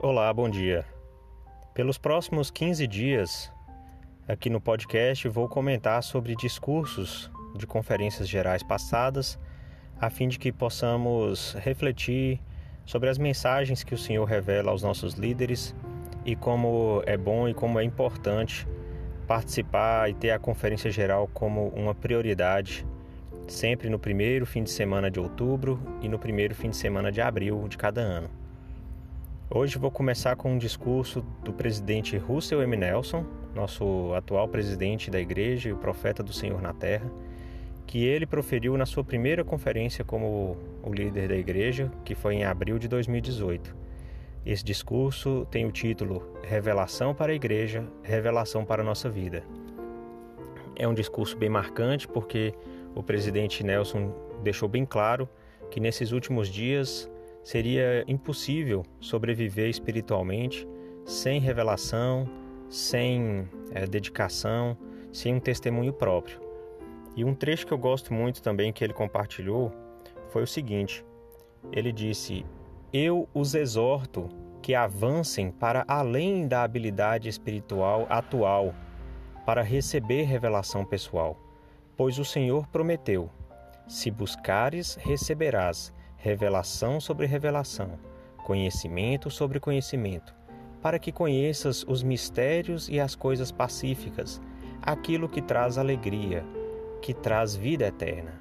Olá, bom dia. Pelos próximos 15 dias, aqui no podcast, vou comentar sobre discursos de conferências gerais passadas, a fim de que possamos refletir sobre as mensagens que o Senhor revela aos nossos líderes e como é bom e como é importante participar e ter a conferência geral como uma prioridade, sempre no primeiro fim de semana de outubro e no primeiro fim de semana de abril de cada ano. Hoje vou começar com um discurso do presidente Russell M. Nelson, nosso atual presidente da igreja e o profeta do Senhor na terra, que ele proferiu na sua primeira conferência como o líder da igreja, que foi em abril de 2018. Esse discurso tem o título Revelação para a Igreja, Revelação para a Nossa Vida. É um discurso bem marcante porque o presidente Nelson deixou bem claro que nesses últimos dias Seria impossível sobreviver espiritualmente sem revelação, sem é, dedicação, sem um testemunho próprio. E um trecho que eu gosto muito também que ele compartilhou foi o seguinte: ele disse: Eu os exorto que avancem para além da habilidade espiritual atual para receber revelação pessoal, pois o Senhor prometeu: Se buscares, receberás revelação sobre revelação, conhecimento sobre conhecimento, para que conheças os mistérios e as coisas pacíficas, aquilo que traz alegria, que traz vida eterna.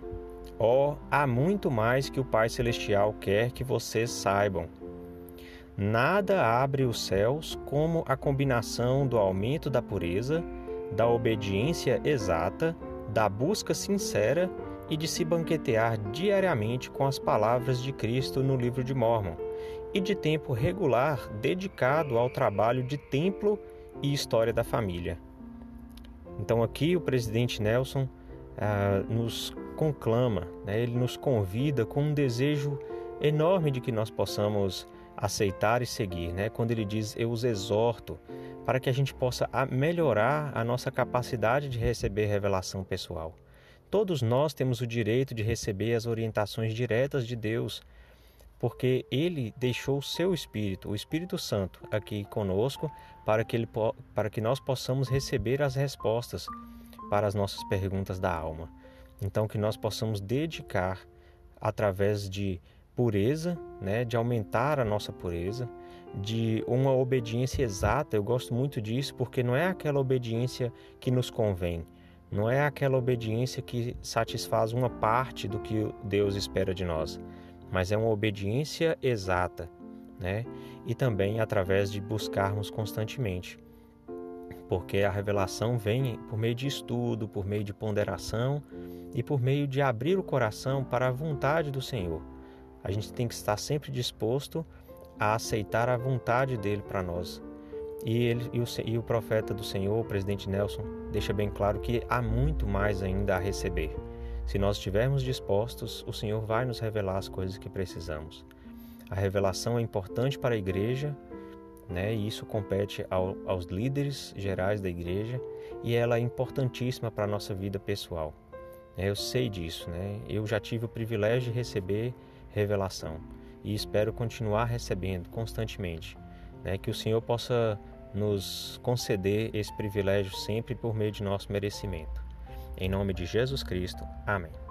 Oh, há muito mais que o Pai Celestial quer que vocês saibam. Nada abre os céus como a combinação do aumento da pureza, da obediência exata, da busca sincera e de se banquetear diariamente com as palavras de Cristo no livro de Mormon, e de tempo regular dedicado ao trabalho de templo e história da família. Então, aqui o presidente Nelson ah, nos conclama, né, ele nos convida com um desejo enorme de que nós possamos aceitar e seguir, né? Quando ele diz eu os exorto para que a gente possa melhorar a nossa capacidade de receber revelação pessoal. Todos nós temos o direito de receber as orientações diretas de Deus, porque Ele deixou o seu Espírito, o Espírito Santo, aqui conosco, para que, ele, para que nós possamos receber as respostas para as nossas perguntas da alma. Então, que nós possamos dedicar através de pureza, né, de aumentar a nossa pureza, de uma obediência exata. Eu gosto muito disso porque não é aquela obediência que nos convém, não é aquela obediência que satisfaz uma parte do que Deus espera de nós, mas é uma obediência exata, né? E também através de buscarmos constantemente. Porque a revelação vem por meio de estudo, por meio de ponderação e por meio de abrir o coração para a vontade do Senhor. A gente tem que estar sempre disposto a aceitar a vontade dele para nós, e, ele, e, o, e o profeta do Senhor, o presidente Nelson, deixa bem claro que há muito mais ainda a receber. Se nós estivermos dispostos, o Senhor vai nos revelar as coisas que precisamos. A revelação é importante para a igreja, né? E isso compete ao, aos líderes gerais da igreja e ela é importantíssima para a nossa vida pessoal. Eu sei disso, né? Eu já tive o privilégio de receber revelação e espero continuar recebendo constantemente né, que o Senhor possa nos conceder esse privilégio sempre por meio de nosso merecimento. Em nome de Jesus Cristo. Amém.